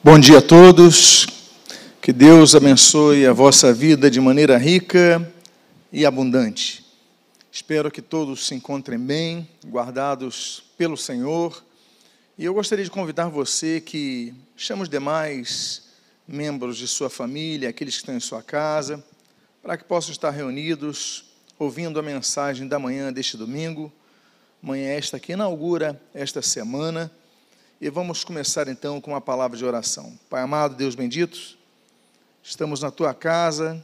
Bom dia a todos. Que Deus abençoe a vossa vida de maneira rica e abundante. Espero que todos se encontrem bem, guardados pelo Senhor. E eu gostaria de convidar você que chame os demais membros de sua família, aqueles que estão em sua casa, para que possam estar reunidos, ouvindo a mensagem da manhã deste domingo. Manhã esta que inaugura esta semana e vamos começar então com uma palavra de oração. Pai amado, Deus bendito, estamos na tua casa,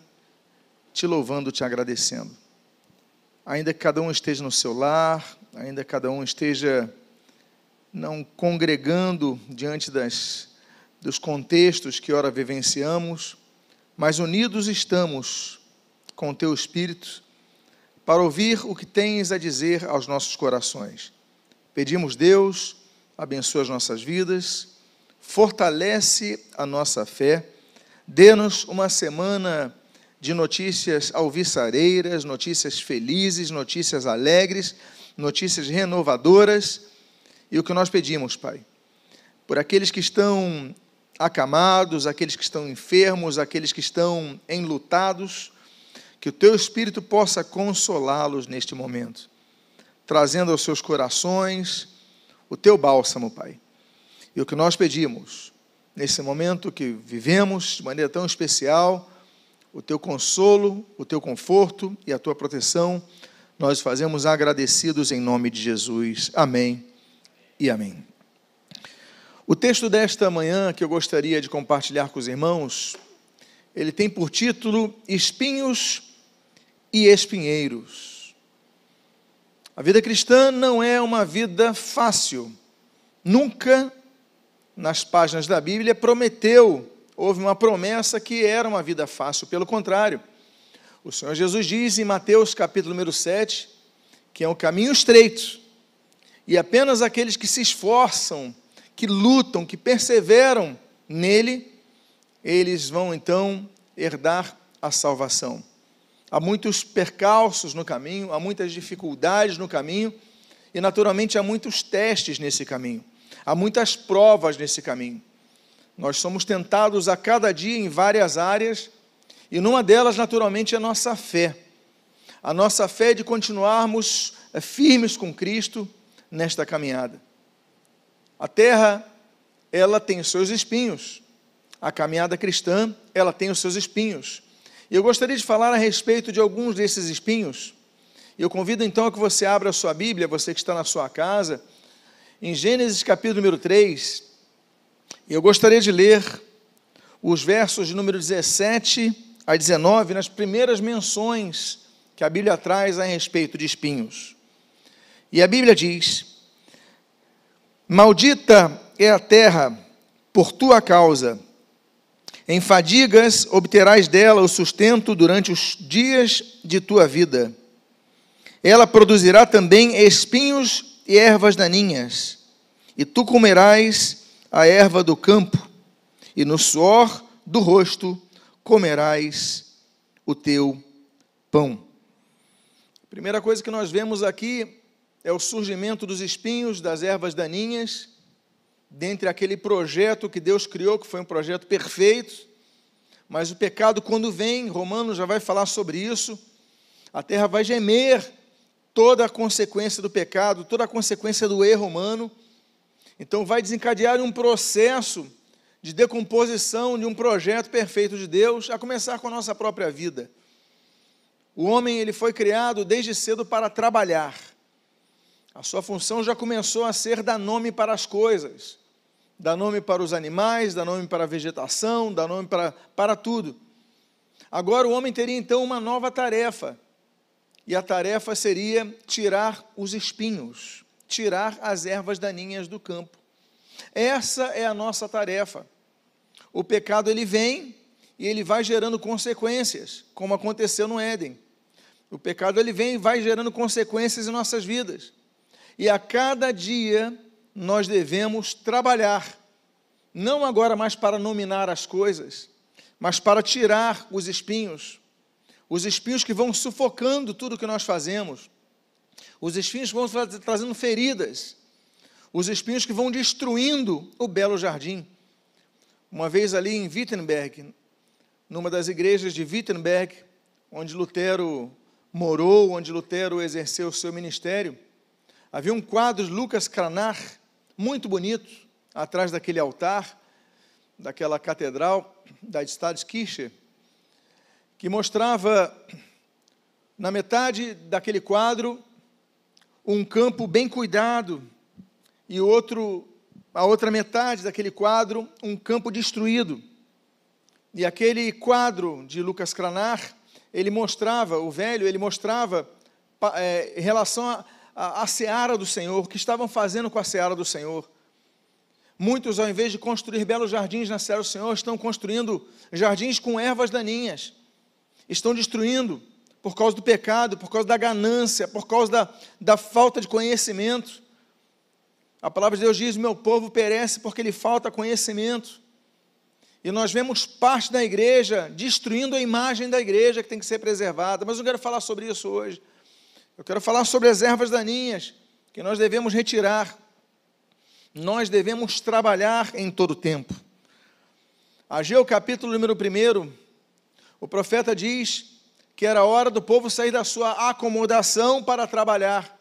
te louvando, te agradecendo. Ainda que cada um esteja no seu lar, ainda que cada um esteja não congregando diante das, dos contextos que ora vivenciamos, mas unidos estamos com o teu Espírito para ouvir o que tens a dizer aos nossos corações. Pedimos, Deus, abençoa as nossas vidas, fortalece a nossa fé, dê-nos uma semana de notícias alviçareiras, notícias felizes, notícias alegres, notícias renovadoras. E o que nós pedimos, Pai, por aqueles que estão acamados, aqueles que estão enfermos, aqueles que estão enlutados, que o Teu Espírito possa consolá-los neste momento, trazendo aos seus corações o teu bálsamo, Pai. E o que nós pedimos, nesse momento que vivemos de maneira tão especial, o teu consolo, o teu conforto e a tua proteção, nós fazemos agradecidos em nome de Jesus. Amém e amém. O texto desta manhã que eu gostaria de compartilhar com os irmãos, ele tem por título Espinhos e Espinheiros. A vida cristã não é uma vida fácil. Nunca nas páginas da Bíblia prometeu, houve uma promessa que era uma vida fácil, pelo contrário. O Senhor Jesus diz em Mateus capítulo número 7 que é um caminho estreito e apenas aqueles que se esforçam, que lutam, que perseveram nele, eles vão então herdar a salvação há muitos percalços no caminho, há muitas dificuldades no caminho e, naturalmente, há muitos testes nesse caminho, há muitas provas nesse caminho. Nós somos tentados a cada dia em várias áreas e numa delas, naturalmente, é a nossa fé. A nossa fé de continuarmos eh, firmes com Cristo nesta caminhada. A terra, ela tem os seus espinhos. A caminhada cristã, ela tem os seus espinhos. Eu gostaria de falar a respeito de alguns desses espinhos. Eu convido então a que você abra a sua Bíblia, você que está na sua casa, em Gênesis capítulo número 3. E eu gostaria de ler os versos de número 17 a 19, nas primeiras menções que a Bíblia traz a respeito de espinhos. E a Bíblia diz: Maldita é a terra por tua causa em fadigas obterás dela o sustento durante os dias de tua vida. Ela produzirá também espinhos e ervas daninhas, e tu comerás a erva do campo, e no suor do rosto comerás o teu pão. Primeira coisa que nós vemos aqui é o surgimento dos espinhos, das ervas daninhas, dentre aquele projeto que Deus criou, que foi um projeto perfeito, mas o pecado, quando vem, Romanos já vai falar sobre isso, a terra vai gemer toda a consequência do pecado, toda a consequência do erro humano. Então, vai desencadear um processo de decomposição de um projeto perfeito de Deus, a começar com a nossa própria vida. O homem ele foi criado desde cedo para trabalhar. A sua função já começou a ser dar nome para as coisas dá nome para os animais, dá nome para a vegetação, dá nome para, para tudo. Agora o homem teria então uma nova tarefa, e a tarefa seria tirar os espinhos, tirar as ervas daninhas do campo. Essa é a nossa tarefa. O pecado ele vem e ele vai gerando consequências, como aconteceu no Éden. O pecado ele vem e vai gerando consequências em nossas vidas. E a cada dia nós devemos trabalhar, não agora mais para nominar as coisas, mas para tirar os espinhos, os espinhos que vão sufocando tudo que nós fazemos, os espinhos que vão trazendo feridas, os espinhos que vão destruindo o belo jardim. uma vez ali em Wittenberg, numa das igrejas de Wittenberg, onde Lutero morou, onde Lutero exerceu o seu ministério, havia um quadro de Lucas Cranach, muito bonito, atrás daquele altar, daquela catedral da Stadskirche, que mostrava na metade daquele quadro um campo bem cuidado e outro a outra metade daquele quadro um campo destruído. E aquele quadro de Lucas Cranar, ele mostrava, o velho, ele mostrava é, em relação à seara do Senhor, o que estavam fazendo com a seara do Senhor. Muitos, ao invés de construir belos jardins na seara do Senhor, estão construindo jardins com ervas daninhas. Estão destruindo por causa do pecado, por causa da ganância, por causa da, da falta de conhecimento. A palavra de Deus diz: Meu povo perece porque lhe falta conhecimento. E nós vemos parte da igreja destruindo a imagem da igreja que tem que ser preservada. Mas eu não quero falar sobre isso hoje. Eu quero falar sobre as ervas daninhas que nós devemos retirar. Nós devemos trabalhar em todo tempo. Ageu, capítulo número 1, o profeta diz que era hora do povo sair da sua acomodação para trabalhar.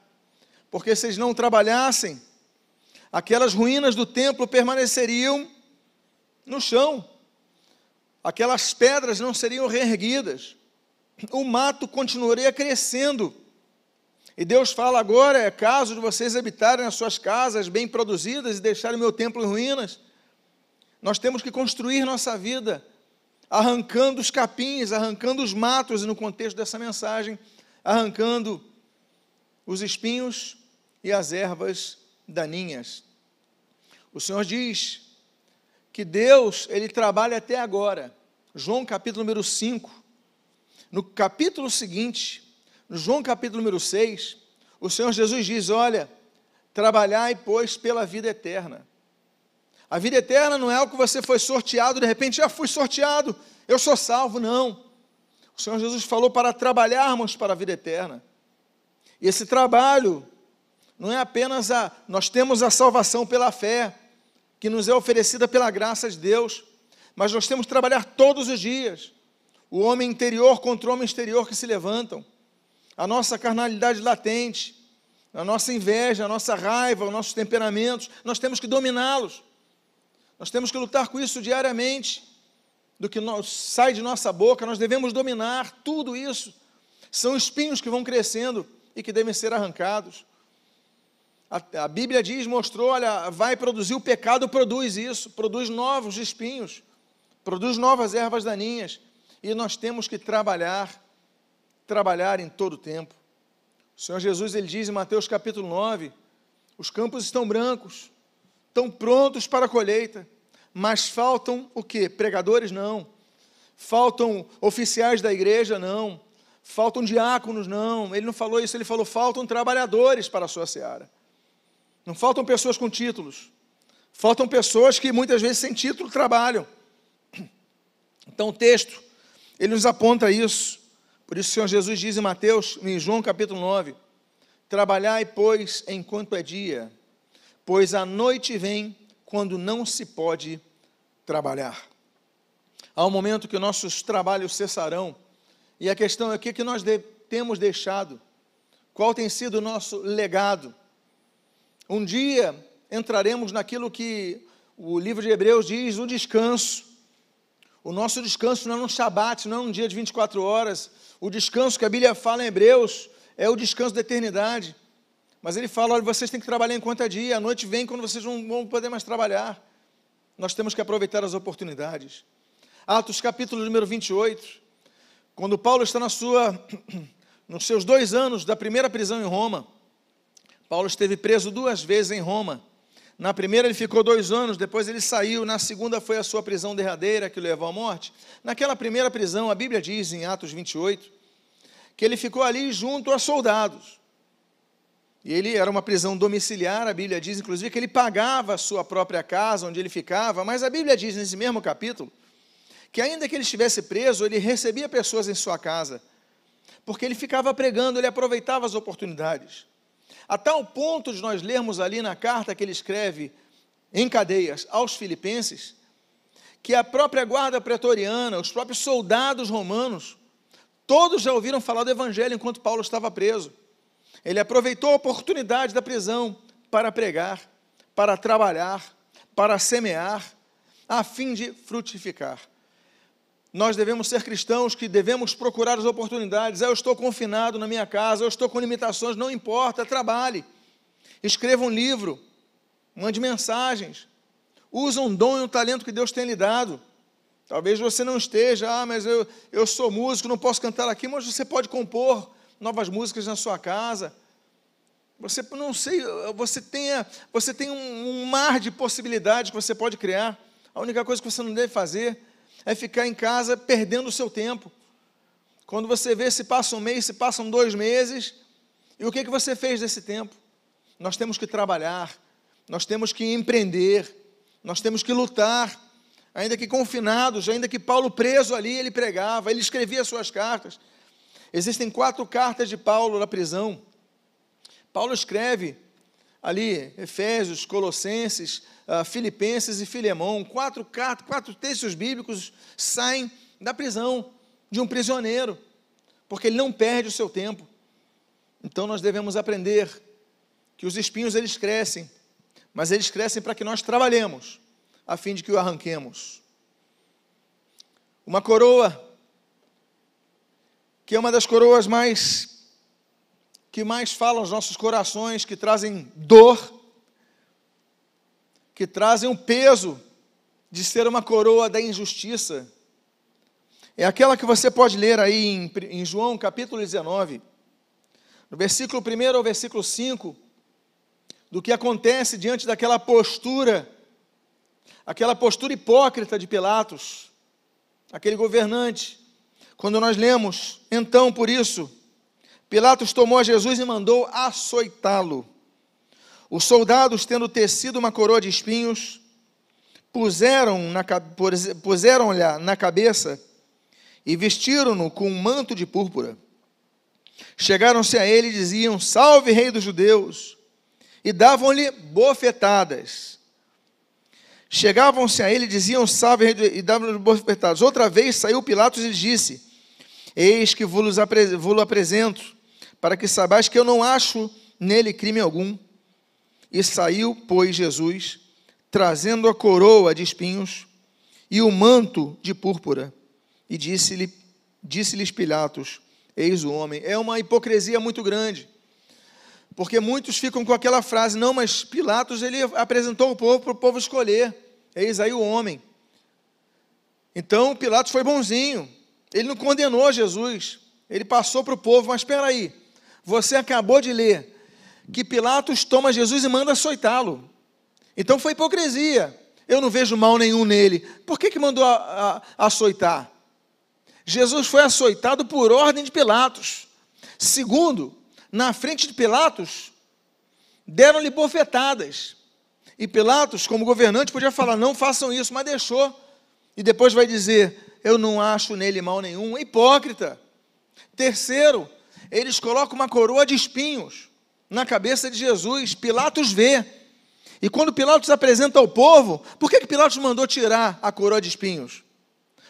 Porque se eles não trabalhassem, aquelas ruínas do templo permaneceriam no chão aquelas pedras não seriam reerguidas, o mato continuaria crescendo. E Deus fala agora: é caso de vocês habitarem as suas casas bem produzidas e deixarem meu templo em ruínas. Nós temos que construir nossa vida, arrancando os capins, arrancando os matos, e no contexto dessa mensagem, arrancando os espinhos e as ervas daninhas. O Senhor diz que Deus, ele trabalha até agora. João capítulo número 5. No capítulo seguinte, no João capítulo número 6, o Senhor Jesus diz: Olha, trabalhai, pois, pela vida eterna. A vida eterna não é algo que você foi sorteado, de repente já fui sorteado, eu sou salvo, não. O Senhor Jesus falou para trabalharmos para a vida eterna. E esse trabalho não é apenas a. Nós temos a salvação pela fé, que nos é oferecida pela graça de Deus, mas nós temos que trabalhar todos os dias. O homem interior contra o homem exterior que se levantam, a nossa carnalidade latente, a nossa inveja, a nossa raiva, os nossos temperamentos, nós temos que dominá-los. Nós temos que lutar com isso diariamente. Do que sai de nossa boca, nós devemos dominar tudo isso. São espinhos que vão crescendo e que devem ser arrancados. A, a Bíblia diz, mostrou, olha, vai produzir o pecado, produz isso, produz novos espinhos, produz novas ervas daninhas, e nós temos que trabalhar, trabalhar em todo o tempo. O Senhor Jesus, ele diz em Mateus capítulo 9, os campos estão brancos, estão prontos para a colheita, mas faltam o quê? Pregadores? Não. Faltam oficiais da igreja? Não. Faltam diáconos? Não. Ele não falou isso, ele falou faltam trabalhadores para a sua seara. Não faltam pessoas com títulos. Faltam pessoas que muitas vezes sem título trabalham. Então o texto, ele nos aponta isso. Por isso o Senhor Jesus diz em Mateus, em João capítulo 9: Trabalhai, pois, enquanto é dia, pois a noite vem quando não se pode trabalhar. Há um momento que nossos trabalhos cessarão, e a questão é o que nós temos deixado, qual tem sido o nosso legado. Um dia entraremos naquilo que o livro de Hebreus diz, o descanso. O nosso descanso não é um shabat, não é um dia de 24 horas. O descanso que a Bíblia fala em Hebreus é o descanso da eternidade. Mas ele fala: olha, vocês têm que trabalhar enquanto é dia, a noite vem quando vocês não vão poder mais trabalhar. Nós temos que aproveitar as oportunidades. Atos capítulo número 28, quando Paulo está na sua, nos seus dois anos da primeira prisão em Roma, Paulo esteve preso duas vezes em Roma. Na primeira ele ficou dois anos, depois ele saiu. Na segunda foi a sua prisão derradeira que o levou à morte. Naquela primeira prisão, a Bíblia diz em Atos 28 que ele ficou ali junto a soldados. E ele era uma prisão domiciliar, a Bíblia diz inclusive que ele pagava a sua própria casa onde ele ficava, mas a Bíblia diz nesse mesmo capítulo que ainda que ele estivesse preso, ele recebia pessoas em sua casa, porque ele ficava pregando, ele aproveitava as oportunidades. A tal ponto de nós lermos ali na carta que ele escreve em cadeias aos Filipenses, que a própria guarda pretoriana, os próprios soldados romanos, todos já ouviram falar do evangelho enquanto Paulo estava preso. Ele aproveitou a oportunidade da prisão para pregar, para trabalhar, para semear, a fim de frutificar. Nós devemos ser cristãos que devemos procurar as oportunidades. Eu estou confinado na minha casa, eu estou com limitações, não importa, trabalhe. Escreva um livro, mande mensagens. Use um dom e um talento que Deus tem lhe dado. Talvez você não esteja, ah, mas eu, eu sou músico, não posso cantar aqui, mas você pode compor novas músicas na sua casa. Você não sei, você tenha, você tem um, um mar de possibilidades que você pode criar. A única coisa que você não deve fazer é ficar em casa perdendo o seu tempo. Quando você vê se passa um mês, se passam dois meses, e o que, que você fez desse tempo? Nós temos que trabalhar, nós temos que empreender, nós temos que lutar, ainda que confinados, ainda que Paulo preso ali, ele pregava, ele escrevia suas cartas. Existem quatro cartas de Paulo na prisão. Paulo escreve ali Efésios, Colossenses, uh, Filipenses e Filemão, quatro quatro textos bíblicos saem da prisão de um prisioneiro, porque ele não perde o seu tempo. Então nós devemos aprender que os espinhos eles crescem, mas eles crescem para que nós trabalhemos, a fim de que o arranquemos. Uma coroa, que é uma das coroas mais que mais falam aos nossos corações, que trazem dor, que trazem um peso de ser uma coroa da injustiça. É aquela que você pode ler aí em, em João capítulo 19, no versículo 1 ao versículo 5, do que acontece diante daquela postura, aquela postura hipócrita de Pilatos, aquele governante. Quando nós lemos, então por isso, Pilatos tomou a Jesus e mandou açoitá-lo. Os soldados, tendo tecido uma coroa de espinhos, puseram-lhe na, puseram na cabeça e vestiram-no com um manto de púrpura. Chegaram-se a ele e diziam: Salve, Rei dos Judeus! e davam-lhe bofetadas. Chegavam-se a ele e diziam salve e davam-lhe bofetadas. Outra vez saiu Pilatos e disse: Eis que vos apresento, para que saibais que eu não acho nele crime algum. E saiu, pois, Jesus, trazendo a coroa de espinhos e o manto de púrpura, e disse-lhe, disse-lhes Pilatos: Eis o homem. É uma hipocrisia muito grande. Porque muitos ficam com aquela frase, não, mas Pilatos ele apresentou o povo para o povo escolher. Eis aí o homem. Então Pilatos foi bonzinho. Ele não condenou Jesus. Ele passou para o povo, mas espera aí. Você acabou de ler que Pilatos toma Jesus e manda açoitá-lo. Então foi hipocrisia. Eu não vejo mal nenhum nele. Por que, que mandou a, a, açoitar? Jesus foi açoitado por ordem de Pilatos. Segundo, na frente de Pilatos, deram-lhe bofetadas. E Pilatos, como governante, podia falar: não façam isso, mas deixou. E depois vai dizer: eu não acho nele mal nenhum. Hipócrita. Terceiro, eles colocam uma coroa de espinhos na cabeça de Jesus. Pilatos vê. E quando Pilatos apresenta ao povo, por que, que Pilatos mandou tirar a coroa de espinhos?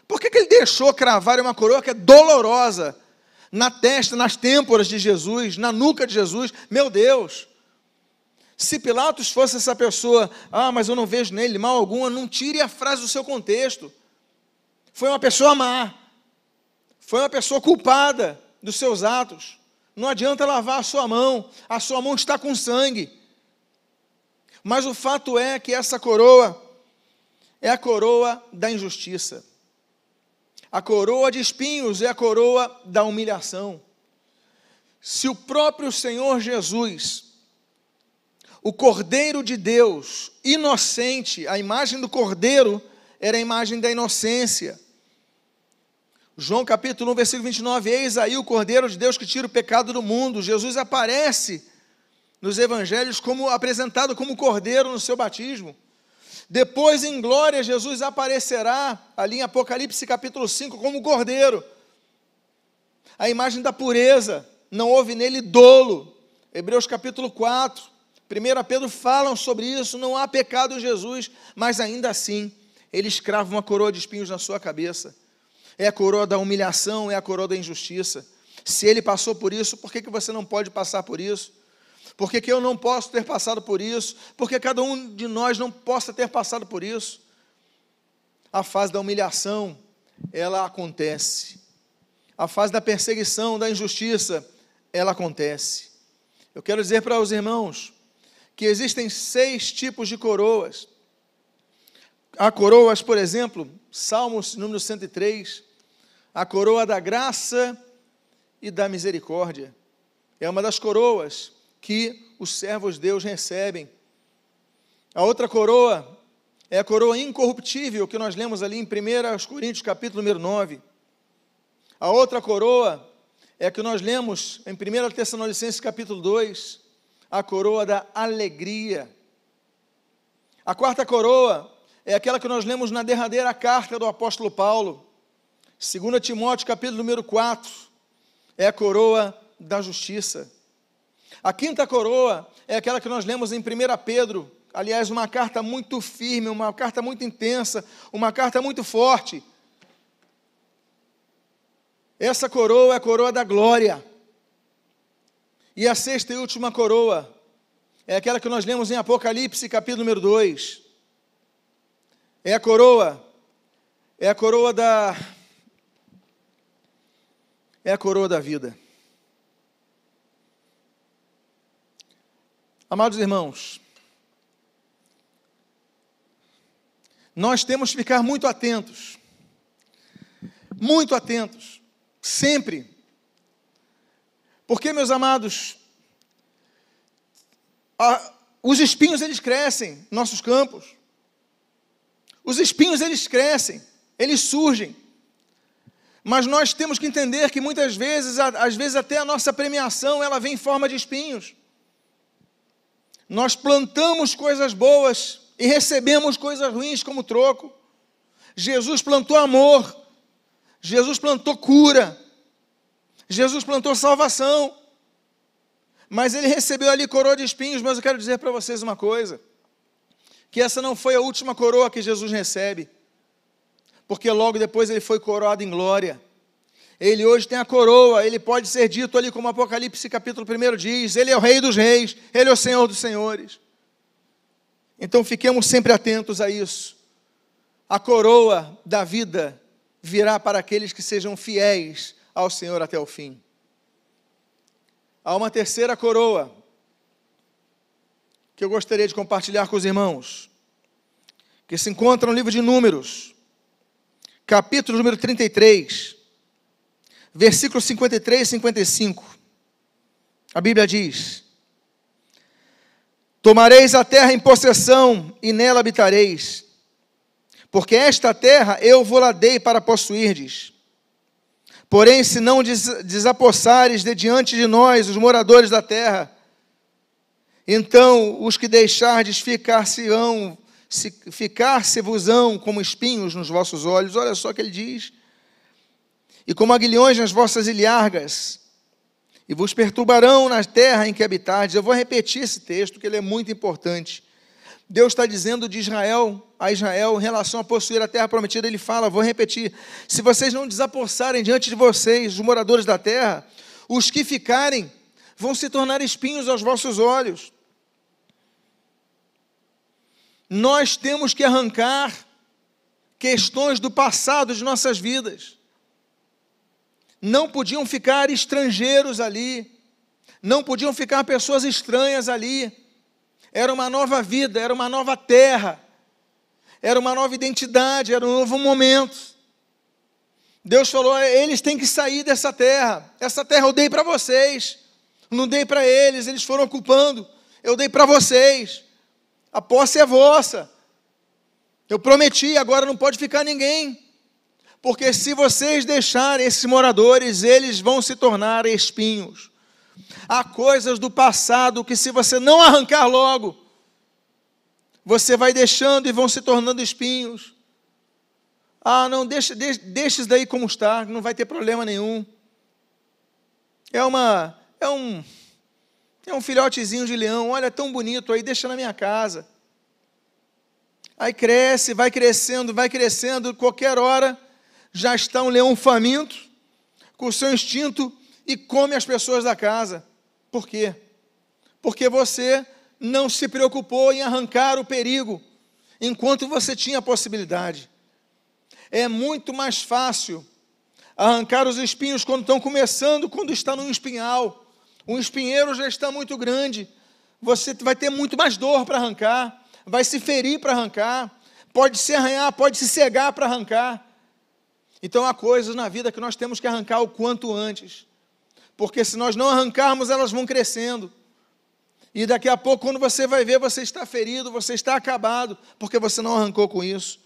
Por que, que ele deixou cravar uma coroa que é dolorosa? na testa, nas têmporas de Jesus, na nuca de Jesus. Meu Deus! Se Pilatos fosse essa pessoa, ah, mas eu não vejo nele mal alguma, não tire a frase do seu contexto. Foi uma pessoa má. Foi uma pessoa culpada dos seus atos. Não adianta lavar a sua mão, a sua mão está com sangue. Mas o fato é que essa coroa é a coroa da injustiça. A coroa de espinhos é a coroa da humilhação. Se o próprio Senhor Jesus, o Cordeiro de Deus, inocente, a imagem do Cordeiro era a imagem da inocência. João capítulo 1, versículo 29, eis aí o Cordeiro de Deus que tira o pecado do mundo. Jesus aparece nos evangelhos como apresentado como Cordeiro no seu batismo. Depois, em glória, Jesus aparecerá ali em Apocalipse capítulo 5 como cordeiro. A imagem da pureza, não houve nele dolo. Hebreus capítulo 4, 1 Pedro falam sobre isso, não há pecado em Jesus, mas ainda assim, ele escrava uma coroa de espinhos na sua cabeça. É a coroa da humilhação, é a coroa da injustiça. Se ele passou por isso, por que, que você não pode passar por isso? Por que, que eu não posso ter passado por isso? Por que cada um de nós não possa ter passado por isso? A fase da humilhação, ela acontece. A fase da perseguição, da injustiça, ela acontece. Eu quero dizer para os irmãos que existem seis tipos de coroas. Há coroas, por exemplo, Salmos número 103, a coroa da graça e da misericórdia. É uma das coroas que os servos de Deus recebem. A outra coroa é a coroa incorruptível que nós lemos ali em 1 Coríntios capítulo número 9. A outra coroa é a que nós lemos em 1 Tessalonicenses capítulo 2, a coroa da alegria. A quarta coroa é aquela que nós lemos na derradeira carta do apóstolo Paulo, 2 Timóteo capítulo número 4, é a coroa da justiça. A quinta coroa é aquela que nós lemos em 1 Pedro, aliás, uma carta muito firme, uma carta muito intensa, uma carta muito forte. Essa coroa é a coroa da glória. E a sexta e última coroa é aquela que nós lemos em Apocalipse, capítulo número 2. É a coroa, é a coroa da. É a coroa da vida. Amados irmãos, nós temos que ficar muito atentos, muito atentos, sempre. Porque, meus amados, a, os espinhos eles crescem nos nossos campos. Os espinhos eles crescem, eles surgem. Mas nós temos que entender que muitas vezes, às vezes até a nossa premiação, ela vem em forma de espinhos. Nós plantamos coisas boas e recebemos coisas ruins como troco. Jesus plantou amor, Jesus plantou cura, Jesus plantou salvação, mas ele recebeu ali coroa de espinhos. Mas eu quero dizer para vocês uma coisa: que essa não foi a última coroa que Jesus recebe, porque logo depois ele foi coroado em glória. Ele hoje tem a coroa, ele pode ser dito ali como Apocalipse capítulo 1 diz: Ele é o Rei dos Reis, Ele é o Senhor dos Senhores. Então fiquemos sempre atentos a isso. A coroa da vida virá para aqueles que sejam fiéis ao Senhor até o fim. Há uma terceira coroa que eu gostaria de compartilhar com os irmãos, que se encontra no livro de Números, capítulo número 33 versículos 53 e 55. A Bíblia diz: Tomareis a terra em possessão e nela habitareis, porque esta terra eu vou lá dei para possuirdes. Porém, se não desapossares de diante de nós, os moradores da terra, então os que deixardes ficar-se-ão, ficar-se-vos-ão como espinhos nos vossos olhos. Olha só o que ele diz e como aguilhões nas vossas ilhargas, e vos perturbarão na terra em que habitardes. Eu vou repetir esse texto, que ele é muito importante. Deus está dizendo de Israel a Israel em relação a possuir a terra prometida, ele fala, vou repetir: se vocês não desapossarem diante de vocês, os moradores da terra, os que ficarem vão se tornar espinhos aos vossos olhos. Nós temos que arrancar questões do passado de nossas vidas não podiam ficar estrangeiros ali, não podiam ficar pessoas estranhas ali. Era uma nova vida, era uma nova terra, era uma nova identidade, era um novo momento. Deus falou: eles têm que sair dessa terra. Essa terra eu dei para vocês, não dei para eles, eles foram ocupando. Eu dei para vocês. A posse é vossa. Eu prometi, agora não pode ficar ninguém. Porque se vocês deixarem esses moradores, eles vão se tornar espinhos. Há coisas do passado que, se você não arrancar logo, você vai deixando e vão se tornando espinhos. Ah, não, deixa, deixa, deixa isso daí como está, não vai ter problema nenhum. É uma, é um, é um filhotezinho de leão, olha, tão bonito aí, deixa na minha casa. Aí cresce, vai crescendo, vai crescendo, qualquer hora já está um leão faminto, com o seu instinto, e come as pessoas da casa. Por quê? Porque você não se preocupou em arrancar o perigo, enquanto você tinha a possibilidade. É muito mais fácil arrancar os espinhos quando estão começando, quando está no espinhal. O espinheiro já está muito grande, você vai ter muito mais dor para arrancar, vai se ferir para arrancar, pode se arranhar, pode se cegar para arrancar. Então há coisas na vida que nós temos que arrancar o quanto antes, porque se nós não arrancarmos, elas vão crescendo. E daqui a pouco, quando você vai ver, você está ferido, você está acabado, porque você não arrancou com isso.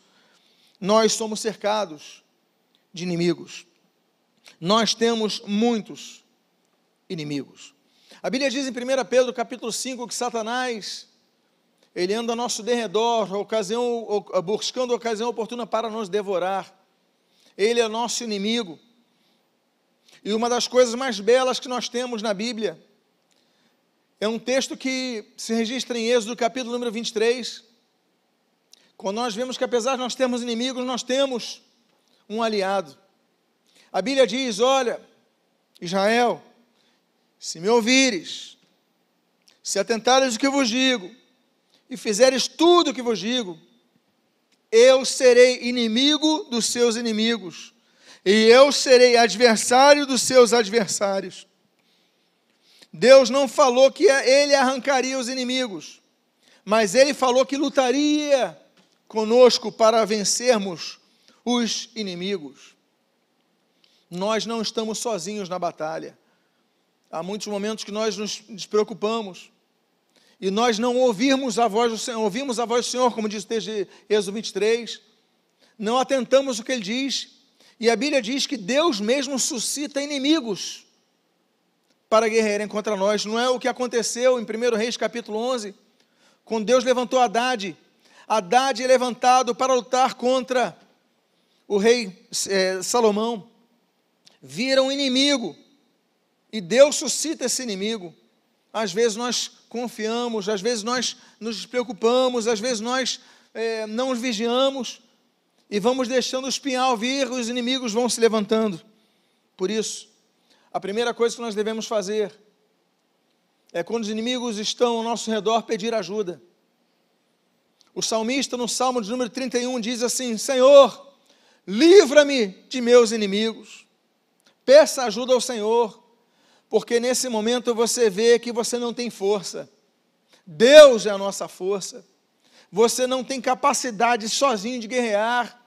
Nós somos cercados de inimigos. Nós temos muitos inimigos. A Bíblia diz em 1 Pedro capítulo 5 que Satanás, ele anda ao nosso derredor, ocasião, buscando ocasião oportuna para nos devorar. Ele é nosso inimigo. E uma das coisas mais belas que nós temos na Bíblia é um texto que se registra em Êxodo, capítulo número 23, quando nós vemos que apesar de nós termos inimigos, nós temos um aliado. A Bíblia diz: Olha, Israel, se me ouvires, se atentares o que vos digo, e fizeres tudo o que vos digo, eu serei inimigo dos seus inimigos, e eu serei adversário dos seus adversários. Deus não falou que ele arrancaria os inimigos, mas ele falou que lutaria conosco para vencermos os inimigos. Nós não estamos sozinhos na batalha. Há muitos momentos que nós nos despreocupamos e nós não ouvirmos a voz do Senhor, ouvimos a voz do Senhor, como diz o texto Êxodo 23, não atentamos o que ele diz, e a Bíblia diz que Deus mesmo suscita inimigos para guerrearem contra nós. Não é o que aconteceu em 1 Reis capítulo 11, quando Deus levantou Haddad. Haddad é levantado para lutar contra o rei é, Salomão. Vira um inimigo e Deus suscita esse inimigo. Às vezes nós confiamos, às vezes nós nos preocupamos, às vezes nós é, não os vigiamos e vamos deixando o espinhal vir, os inimigos vão se levantando. Por isso, a primeira coisa que nós devemos fazer é quando os inimigos estão ao nosso redor pedir ajuda. O salmista, no Salmo de número 31, diz assim: Senhor, livra-me de meus inimigos. Peça ajuda ao Senhor, porque nesse momento você vê que você não tem força. Deus é a nossa força. Você não tem capacidade sozinho de guerrear,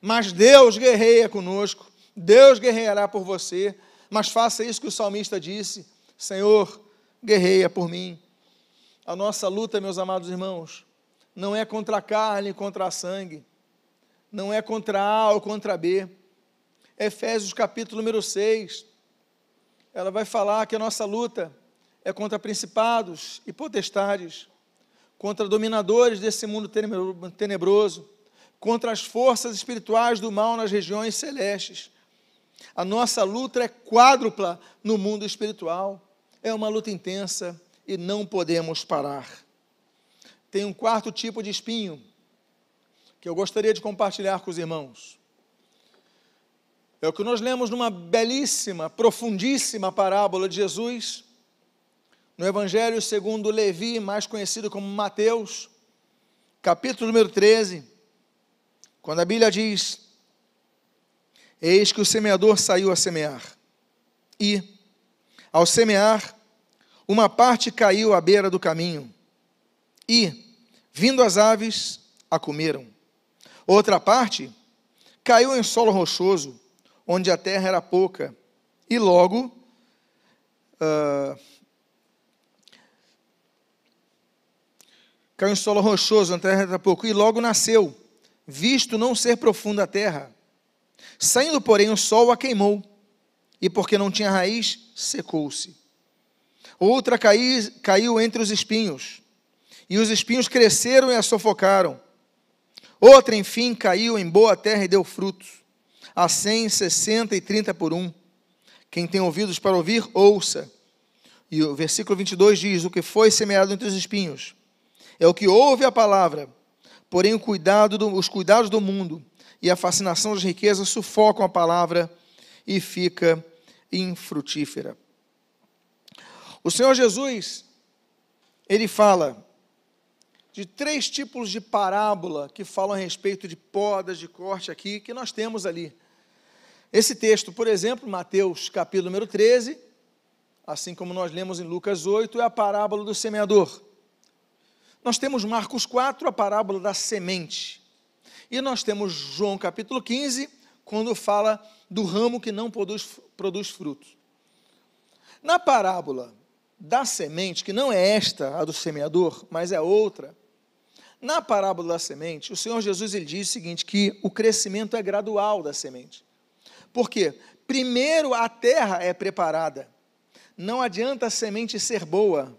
mas Deus guerreia conosco. Deus guerreará por você. Mas faça isso que o salmista disse: Senhor, guerreia por mim. A nossa luta, meus amados irmãos, não é contra a carne, contra a sangue, não é contra A ou contra B. Efésios capítulo número 6, ela vai falar que a nossa luta é contra principados e potestades, contra dominadores desse mundo tenebroso, contra as forças espirituais do mal nas regiões celestes. A nossa luta é quádrupla no mundo espiritual. É uma luta intensa e não podemos parar. Tem um quarto tipo de espinho que eu gostaria de compartilhar com os irmãos. É o que nós lemos numa belíssima, profundíssima parábola de Jesus, no Evangelho segundo Levi, mais conhecido como Mateus, capítulo número 13, quando a Bíblia diz: Eis que o semeador saiu a semear, e, ao semear, uma parte caiu à beira do caminho, e, vindo as aves, a comeram. Outra parte caiu em solo rochoso, onde a terra era pouca, e logo uh, caiu em solo rochoso, a terra era pouco, e logo nasceu, visto não ser profunda a terra. Saindo, porém, o sol a queimou, e porque não tinha raiz, secou-se. Outra caiu, caiu entre os espinhos, e os espinhos cresceram e a sufocaram. Outra, enfim, caiu em boa terra e deu frutos a 100, 60 e 30 por um. Quem tem ouvidos para ouvir, ouça. E o versículo 22 diz: O que foi semeado entre os espinhos é o que ouve a palavra, porém cuidado do, os cuidados do mundo e a fascinação das riquezas sufocam a palavra e fica infrutífera. O Senhor Jesus, ele fala de três tipos de parábola que falam a respeito de podas, de corte aqui, que nós temos ali. Esse texto, por exemplo, Mateus capítulo número 13, assim como nós lemos em Lucas 8, é a parábola do semeador. Nós temos Marcos 4, a parábola da semente. E nós temos João capítulo 15, quando fala do ramo que não produz, produz frutos. Na parábola da semente, que não é esta, a do semeador, mas é outra, na parábola da semente, o Senhor Jesus ele diz o seguinte, que o crescimento é gradual da semente. Por quê? Primeiro a terra é preparada. Não adianta a semente ser boa,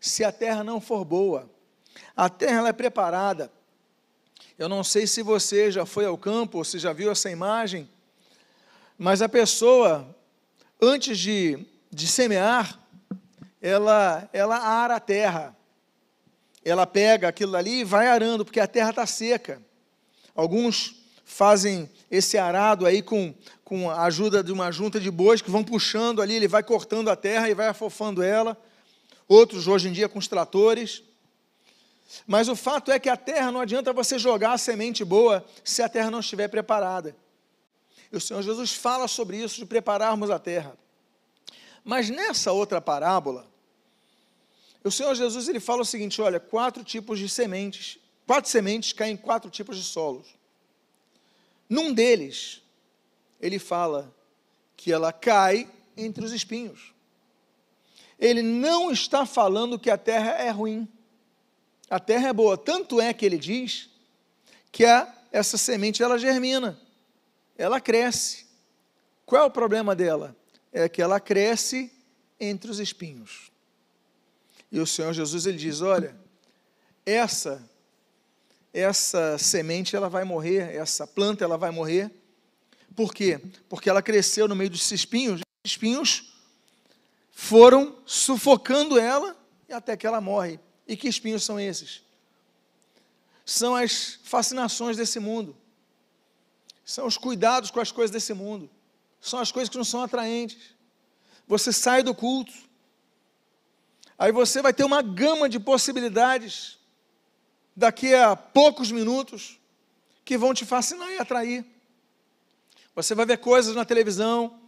se a terra não for boa. A terra é preparada. Eu não sei se você já foi ao campo ou se já viu essa imagem, mas a pessoa, antes de, de semear, ela, ela ara a terra. Ela pega aquilo ali e vai arando, porque a terra está seca. Alguns fazem esse arado aí com, com a ajuda de uma junta de bois que vão puxando ali, ele vai cortando a terra e vai afofando ela. Outros, hoje em dia, com os tratores. Mas o fato é que a terra não adianta você jogar a semente boa se a terra não estiver preparada. E o Senhor Jesus fala sobre isso, de prepararmos a terra. Mas nessa outra parábola, o Senhor Jesus ele fala o seguinte: olha, quatro tipos de sementes, quatro sementes caem em quatro tipos de solos. Num deles, ele fala que ela cai entre os espinhos. Ele não está falando que a terra é ruim a terra é boa. Tanto é que ele diz que a, essa semente ela germina, ela cresce. Qual é o problema dela? É que ela cresce entre os espinhos. E o Senhor Jesus ele diz: olha, essa essa semente ela vai morrer, essa planta ela vai morrer. Por quê? Porque ela cresceu no meio dos espinhos. Os espinhos foram sufocando ela e até que ela morre. E que espinhos são esses? São as fascinações desse mundo. São os cuidados com as coisas desse mundo. São as coisas que não são atraentes. Você sai do culto. Aí você vai ter uma gama de possibilidades daqui a poucos minutos que vão te fascinar e atrair. Você vai ver coisas na televisão,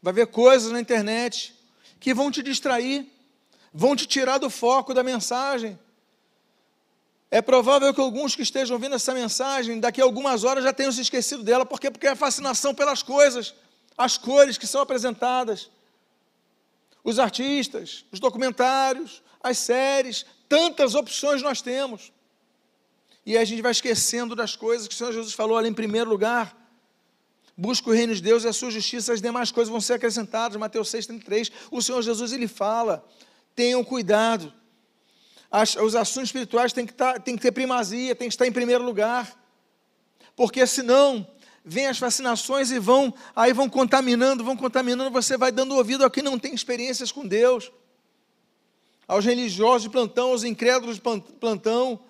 vai ver coisas na internet que vão te distrair vão te tirar do foco da mensagem. É provável que alguns que estejam ouvindo essa mensagem, daqui a algumas horas já tenham se esquecido dela, por quê? Porque é a fascinação pelas coisas, as cores que são apresentadas, os artistas, os documentários, as séries, tantas opções nós temos. E a gente vai esquecendo das coisas que o Senhor Jesus falou ali em primeiro lugar. Busca o reino de Deus e a sua justiça, as demais coisas vão ser acrescentadas. Mateus 6,33. O Senhor Jesus ele fala tenham cuidado. As, os assuntos espirituais têm que, tá, têm que ter primazia, têm que estar em primeiro lugar. Porque senão, vêm as fascinações e vão, aí vão contaminando, vão contaminando, você vai dando ouvido a quem não tem experiências com Deus, aos religiosos de plantão, aos incrédulos de plantão,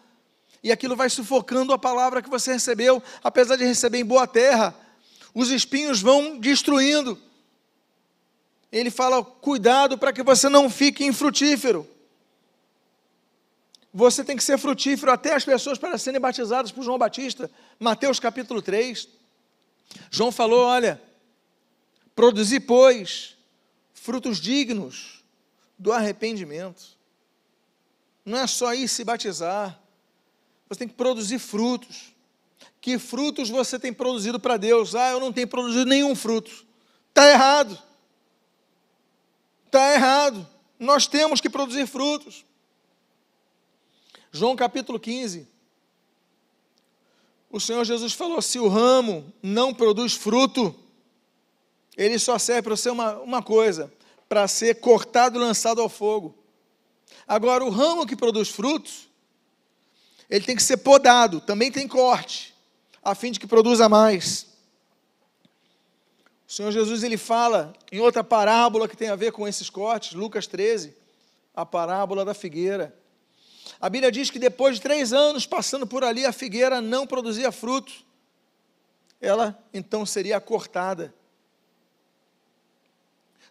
e aquilo vai sufocando a palavra que você recebeu, apesar de receber em boa terra, os espinhos vão destruindo ele fala: cuidado para que você não fique infrutífero. Você tem que ser frutífero até as pessoas para serem batizadas por João Batista. Mateus capítulo 3. João falou: olha, produzi, pois, frutos dignos do arrependimento. Não é só ir se batizar, você tem que produzir frutos. Que frutos você tem produzido para Deus? Ah, eu não tenho produzido nenhum fruto. Está errado. Está errado. Nós temos que produzir frutos. João capítulo 15. O Senhor Jesus falou: se o ramo não produz fruto, ele só serve para ser uma, uma coisa, para ser cortado e lançado ao fogo. Agora, o ramo que produz frutos, ele tem que ser podado, também tem corte, a fim de que produza mais. O Senhor Jesus ele fala em outra parábola que tem a ver com esses cortes, Lucas 13, a parábola da figueira. A Bíblia diz que depois de três anos passando por ali, a figueira não produzia fruto. Ela então seria cortada.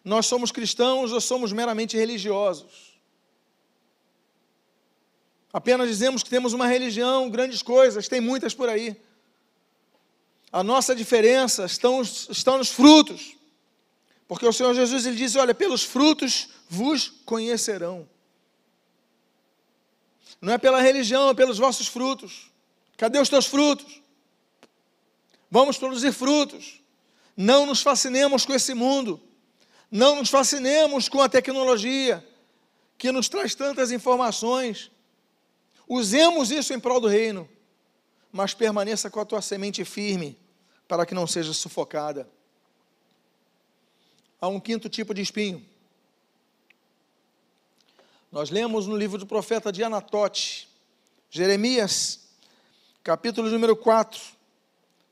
Nós somos cristãos ou somos meramente religiosos? Apenas dizemos que temos uma religião, grandes coisas, tem muitas por aí. A nossa diferença estão, estão nos frutos. Porque o Senhor Jesus ele diz: Olha, pelos frutos vos conhecerão. Não é pela religião, é pelos vossos frutos. Cadê os teus frutos? Vamos produzir frutos. Não nos fascinemos com esse mundo. Não nos fascinemos com a tecnologia que nos traz tantas informações. Usemos isso em prol do reino, mas permaneça com a tua semente firme, para que não seja sufocada. Há um quinto tipo de espinho. Nós lemos no livro do profeta de Anatote, Jeremias, capítulo número 4,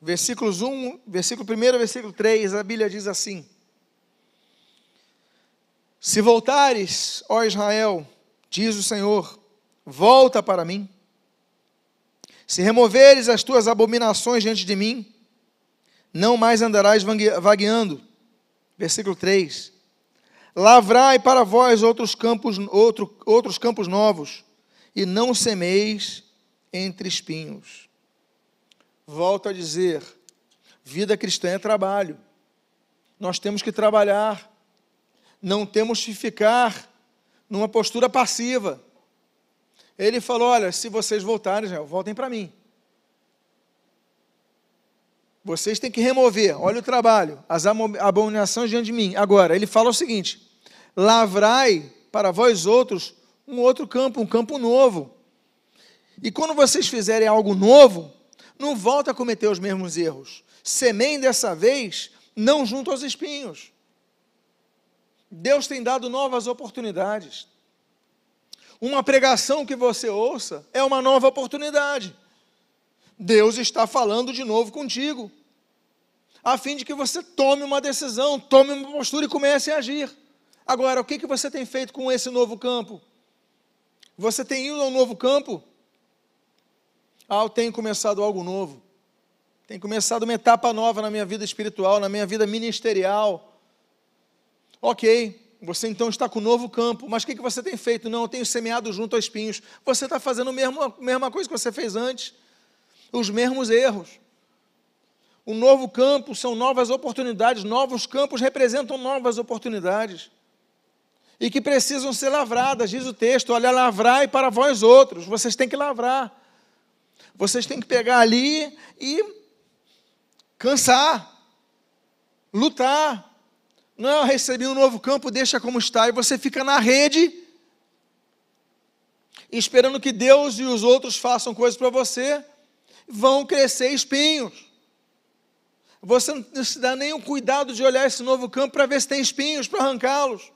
versículos 1, versículo 1, versículo 3, a Bíblia diz assim: Se voltares, ó Israel, diz o Senhor, volta para mim. Se removeres as tuas abominações diante de mim, não mais andarás vagueando. Versículo 3. Lavrai para vós outros campos, outro, outros campos novos, e não semeis entre espinhos. Volto a dizer, vida cristã é trabalho. Nós temos que trabalhar. Não temos que ficar numa postura passiva. Ele falou: Olha, se vocês voltarem, Israel, voltem para mim. Vocês têm que remover, olha o trabalho, as abominações diante de mim. Agora, ele fala o seguinte: lavrai para vós outros um outro campo, um campo novo. E quando vocês fizerem algo novo, não volta a cometer os mesmos erros. Semeiem dessa vez, não junto aos espinhos. Deus tem dado novas oportunidades. Uma pregação que você ouça é uma nova oportunidade. Deus está falando de novo contigo, a fim de que você tome uma decisão, tome uma postura e comece a agir. Agora, o que, que você tem feito com esse novo campo? Você tem ido ao novo campo? Ah, tenho começado algo novo. Tenho começado uma etapa nova na minha vida espiritual, na minha vida ministerial. Ok, você então está com um novo campo, mas o que, que você tem feito? Não, eu tenho semeado junto a espinhos. Você está fazendo a mesma, mesma coisa que você fez antes, os mesmos erros. Um novo campo são novas oportunidades, novos campos representam novas oportunidades. E que precisam ser lavradas, diz o texto: olha, lavrai para vós outros, vocês têm que lavrar. Vocês têm que pegar ali e cansar, lutar, não, eu recebi um novo campo, deixa como está, e você fica na rede, esperando que Deus e os outros façam coisas para você, vão crescer espinhos. Você não se dá nenhum cuidado de olhar esse novo campo para ver se tem espinhos, para arrancá-los.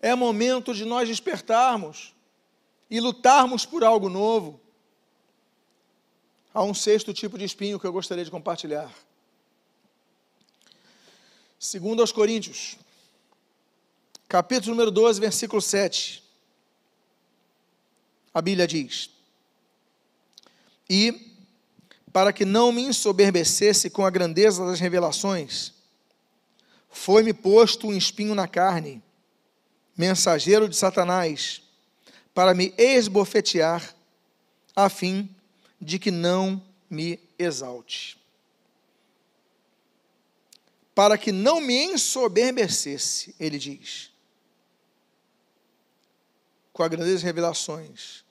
É momento de nós despertarmos e lutarmos por algo novo. Há um sexto tipo de espinho que eu gostaria de compartilhar. Segundo aos Coríntios, capítulo número 12, versículo 7. A Bíblia diz: E para que não me ensoberbecesse com a grandeza das revelações, foi-me posto um espinho na carne, mensageiro de Satanás, para me esbofetear, a fim de que não me exalte para que não me ensoberbecesse, ele diz, com a grandeza revelações,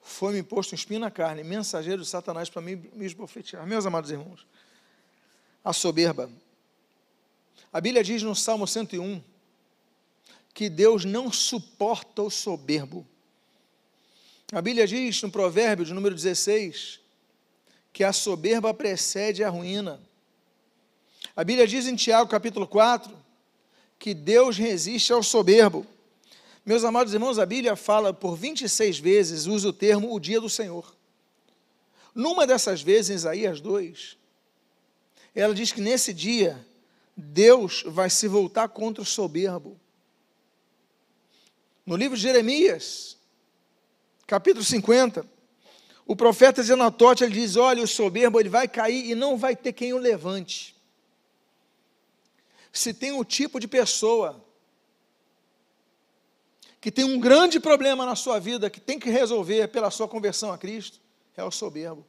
foi-me posto um espinho na carne, mensageiro de Satanás para me esbofetear. Meus amados irmãos, a soberba. A Bíblia diz no Salmo 101 que Deus não suporta o soberbo. A Bíblia diz no provérbio de número 16 que a soberba precede a ruína. A Bíblia diz em Tiago capítulo 4 que Deus resiste ao soberbo. Meus amados irmãos, a Bíblia fala por 26 vezes, usa o termo o dia do Senhor. Numa dessas vezes, em Isaías 2, ela diz que nesse dia Deus vai se voltar contra o soberbo. No livro de Jeremias, capítulo 50, o profeta Zenatote ele diz: Olha, o soberbo ele vai cair e não vai ter quem o levante. Se tem o tipo de pessoa que tem um grande problema na sua vida, que tem que resolver pela sua conversão a Cristo, é o soberbo.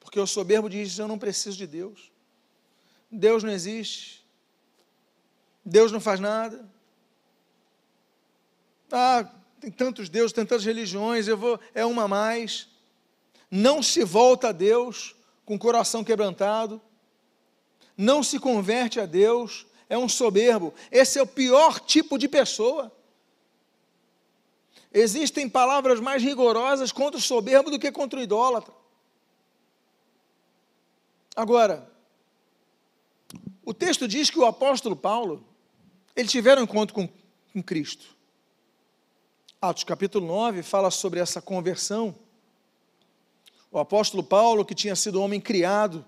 Porque o soberbo diz: Eu não preciso de Deus. Deus não existe. Deus não faz nada. Ah, tem tantos deuses, tem tantas religiões, eu vou, é uma a mais não se volta a Deus com o coração quebrantado, não se converte a Deus, é um soberbo. Esse é o pior tipo de pessoa. Existem palavras mais rigorosas contra o soberbo do que contra o idólatra. Agora, o texto diz que o apóstolo Paulo, ele tiveram um encontro com, com Cristo. Atos capítulo 9 fala sobre essa conversão. O apóstolo Paulo, que tinha sido homem criado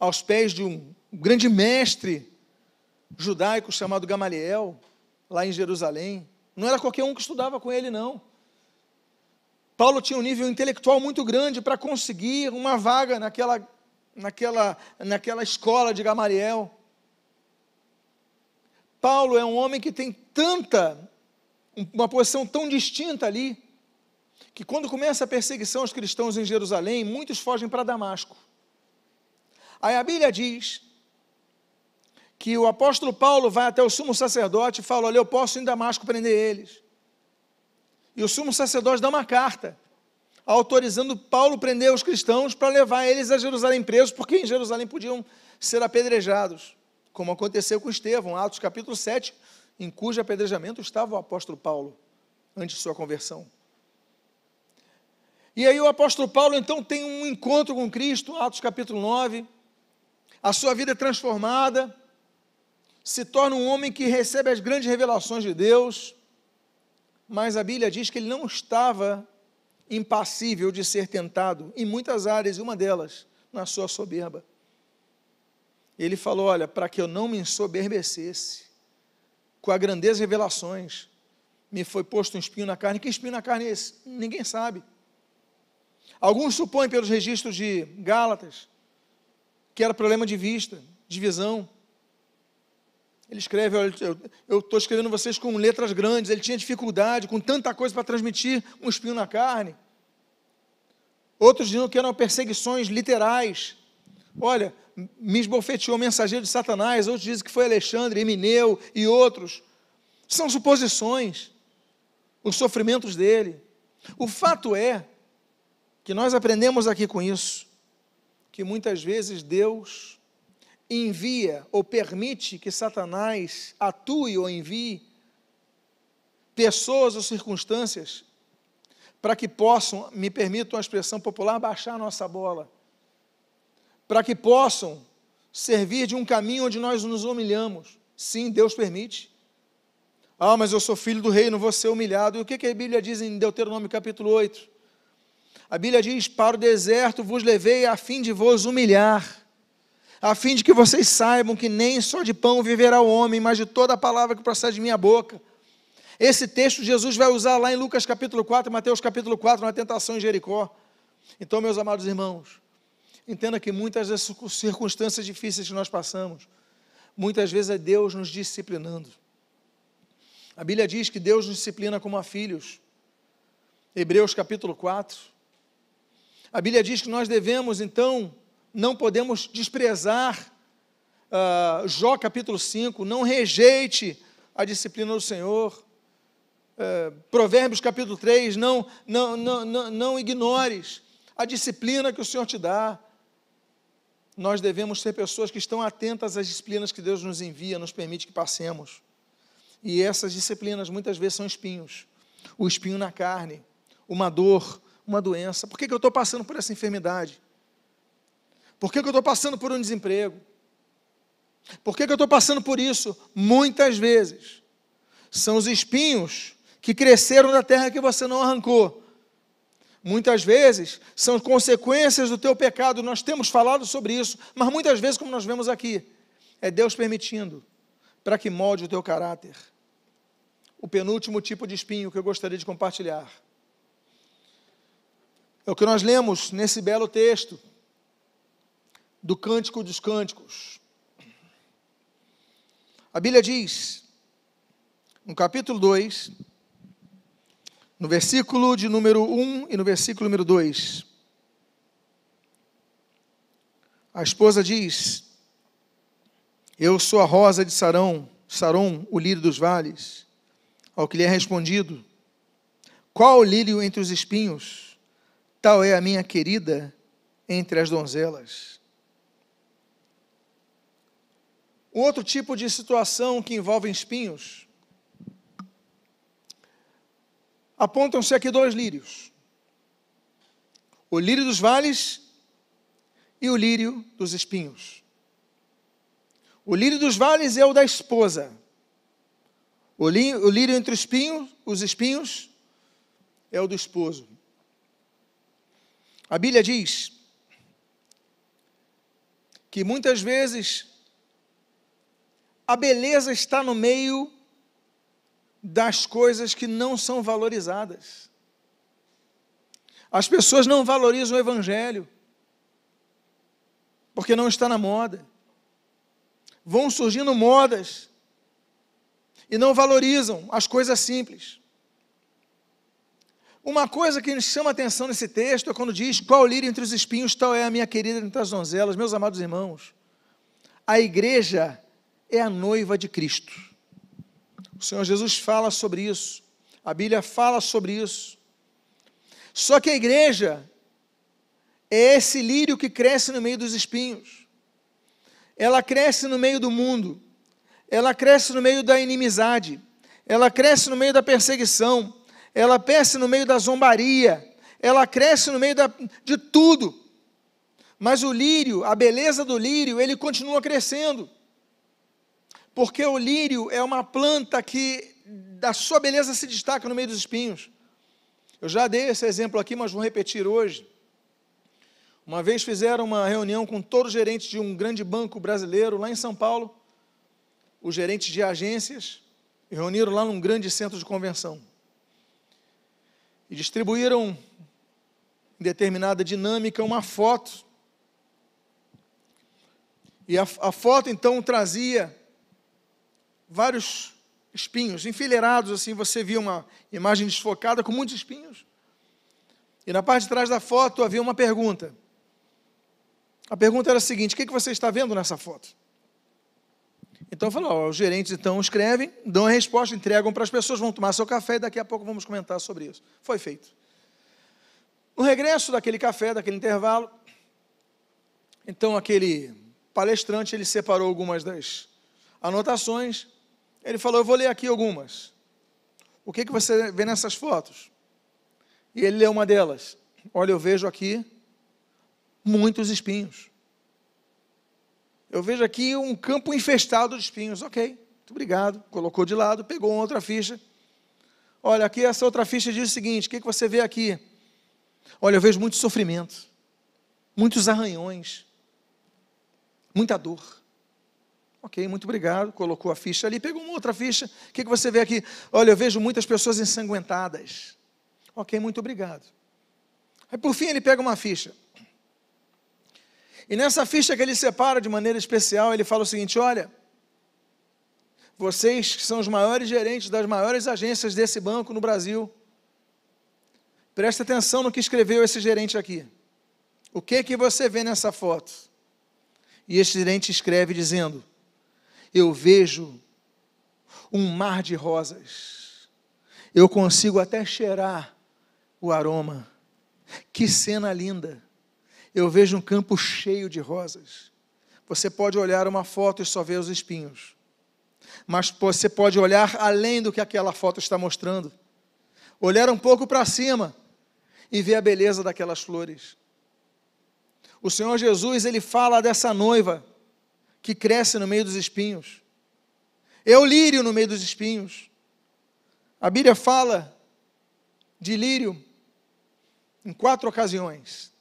aos pés de um grande mestre judaico chamado Gamaliel, lá em Jerusalém. Não era qualquer um que estudava com ele, não. Paulo tinha um nível intelectual muito grande para conseguir uma vaga naquela, naquela, naquela escola de Gamaliel. Paulo é um homem que tem tanta, uma posição tão distinta ali, que quando começa a perseguição aos cristãos em Jerusalém, muitos fogem para Damasco. Aí a Bíblia diz que o apóstolo Paulo vai até o sumo sacerdote e fala: Olha, eu posso em Damasco prender eles. E o sumo sacerdote dá uma carta autorizando Paulo prender os cristãos para levar eles a Jerusalém presos, porque em Jerusalém podiam ser apedrejados, como aconteceu com Estevão, Atos capítulo 7, em cujo apedrejamento estava o apóstolo Paulo, antes de sua conversão. E aí o apóstolo Paulo então tem um encontro com Cristo, Atos capítulo 9. A sua vida é transformada, se torna um homem que recebe as grandes revelações de Deus, mas a Bíblia diz que ele não estava impassível de ser tentado em muitas áreas, e uma delas na sua soberba. Ele falou: Olha, para que eu não me ensoberbecesse com a grandeza revelações, me foi posto um espinho na carne. Que espinho na carne é esse? Ninguém sabe. Alguns supõem pelos registros de Gálatas que era problema de vista, de visão. Ele escreve, eu estou escrevendo vocês com letras grandes, ele tinha dificuldade, com tanta coisa para transmitir, um espinho na carne. Outros diziam que eram perseguições literais. Olha, me esbofeteou mensageiro de Satanás, outros dizem que foi Alexandre, Emineu e outros. São suposições, os sofrimentos dele. O fato é que nós aprendemos aqui com isso, que muitas vezes Deus envia ou permite que Satanás atue ou envie pessoas ou circunstâncias para que possam, me permitam a expressão popular, baixar a nossa bola, para que possam servir de um caminho onde nós nos humilhamos. Sim, Deus permite. Ah, mas eu sou filho do rei, não vou ser humilhado. E o que, que a Bíblia diz em Deuteronômio capítulo 8? A Bíblia diz: Para o deserto vos levei a fim de vos humilhar, a fim de que vocês saibam que nem só de pão viverá o homem, mas de toda a palavra que procede de minha boca. Esse texto Jesus vai usar lá em Lucas capítulo 4, Mateus capítulo 4, na tentação em Jericó. Então, meus amados irmãos, entenda que muitas das circunstâncias difíceis que nós passamos, muitas vezes é Deus nos disciplinando. A Bíblia diz que Deus nos disciplina como a filhos. Hebreus capítulo 4. A Bíblia diz que nós devemos, então, não podemos desprezar uh, Jó capítulo 5, não rejeite a disciplina do Senhor. Uh, Provérbios capítulo 3, não, não, não, não, não ignores a disciplina que o Senhor te dá. Nós devemos ser pessoas que estão atentas às disciplinas que Deus nos envia, nos permite que passemos. E essas disciplinas muitas vezes são espinhos. O espinho na carne, uma dor, uma doença? Por que, que eu estou passando por essa enfermidade? Por que, que eu estou passando por um desemprego? Por que, que eu estou passando por isso? Muitas vezes são os espinhos que cresceram da terra que você não arrancou. Muitas vezes são consequências do teu pecado, nós temos falado sobre isso, mas muitas vezes, como nós vemos aqui, é Deus permitindo para que molde o teu caráter. o penúltimo tipo de espinho que eu gostaria de compartilhar. É o que nós lemos nesse belo texto do Cântico dos Cânticos. A Bíblia diz, no capítulo 2, no versículo de número 1 e no versículo número 2, a esposa diz: Eu sou a rosa de Sarão, Saron, o lírio dos vales. Ao que lhe é respondido: Qual o lírio entre os espinhos? Tal é a minha querida entre as donzelas. Outro tipo de situação que envolve espinhos. Apontam-se aqui dois lírios: o lírio dos vales e o lírio dos espinhos. O lírio dos vales é o da esposa. O lírio, o lírio entre os espinhos, os espinhos é o do esposo. A Bíblia diz que muitas vezes a beleza está no meio das coisas que não são valorizadas. As pessoas não valorizam o Evangelho, porque não está na moda. Vão surgindo modas e não valorizam as coisas simples. Uma coisa que nos chama atenção nesse texto é quando diz: Qual lírio entre os espinhos, tal é a minha querida entre as donzelas. Meus amados irmãos, a igreja é a noiva de Cristo. O Senhor Jesus fala sobre isso, a Bíblia fala sobre isso. Só que a igreja é esse lírio que cresce no meio dos espinhos. Ela cresce no meio do mundo, ela cresce no meio da inimizade, ela cresce no meio da perseguição, ela cresce no meio da zombaria, ela cresce no meio da, de tudo. Mas o lírio, a beleza do lírio, ele continua crescendo porque o lírio é uma planta que da sua beleza se destaca no meio dos espinhos. Eu já dei esse exemplo aqui, mas vou repetir hoje. Uma vez fizeram uma reunião com todos os gerentes de um grande banco brasileiro lá em São Paulo, os gerentes de agências, e reuniram lá num grande centro de convenção. E distribuíram, em determinada dinâmica, uma foto. E a, a foto então trazia vários espinhos, enfileirados assim, você via uma imagem desfocada com muitos espinhos. E na parte de trás da foto havia uma pergunta. A pergunta era a seguinte: o que, que você está vendo nessa foto? Então falou, os gerentes então escrevem, dão a resposta, entregam para as pessoas, vão tomar seu café e daqui a pouco vamos comentar sobre isso. Foi feito. No regresso daquele café, daquele intervalo, então aquele palestrante ele separou algumas das anotações ele falou: Eu vou ler aqui algumas. O que, que você vê nessas fotos? E ele leu uma delas. Olha, eu vejo aqui muitos espinhos. Eu vejo aqui um campo infestado de espinhos. Ok, muito obrigado. Colocou de lado, pegou uma outra ficha. Olha, aqui essa outra ficha diz o seguinte: o que, que você vê aqui? Olha, eu vejo muito sofrimento, muitos arranhões, muita dor. Ok, muito obrigado. Colocou a ficha ali, pegou uma outra ficha. O que, você vê aqui? Olha, eu vejo muitas pessoas ensanguentadas. Ok, muito obrigado. Aí por fim ele pega uma ficha. E nessa ficha que ele separa de maneira especial, ele fala o seguinte: olha, vocês que são os maiores gerentes das maiores agências desse banco no Brasil, preste atenção no que escreveu esse gerente aqui. O que que você vê nessa foto? E esse gerente escreve dizendo: eu vejo um mar de rosas. Eu consigo até cheirar o aroma. Que cena linda! Eu vejo um campo cheio de rosas. Você pode olhar uma foto e só ver os espinhos. Mas você pode olhar além do que aquela foto está mostrando. Olhar um pouco para cima e ver a beleza daquelas flores. O Senhor Jesus, ele fala dessa noiva que cresce no meio dos espinhos. É o lírio no meio dos espinhos. A Bíblia fala de lírio em quatro ocasiões.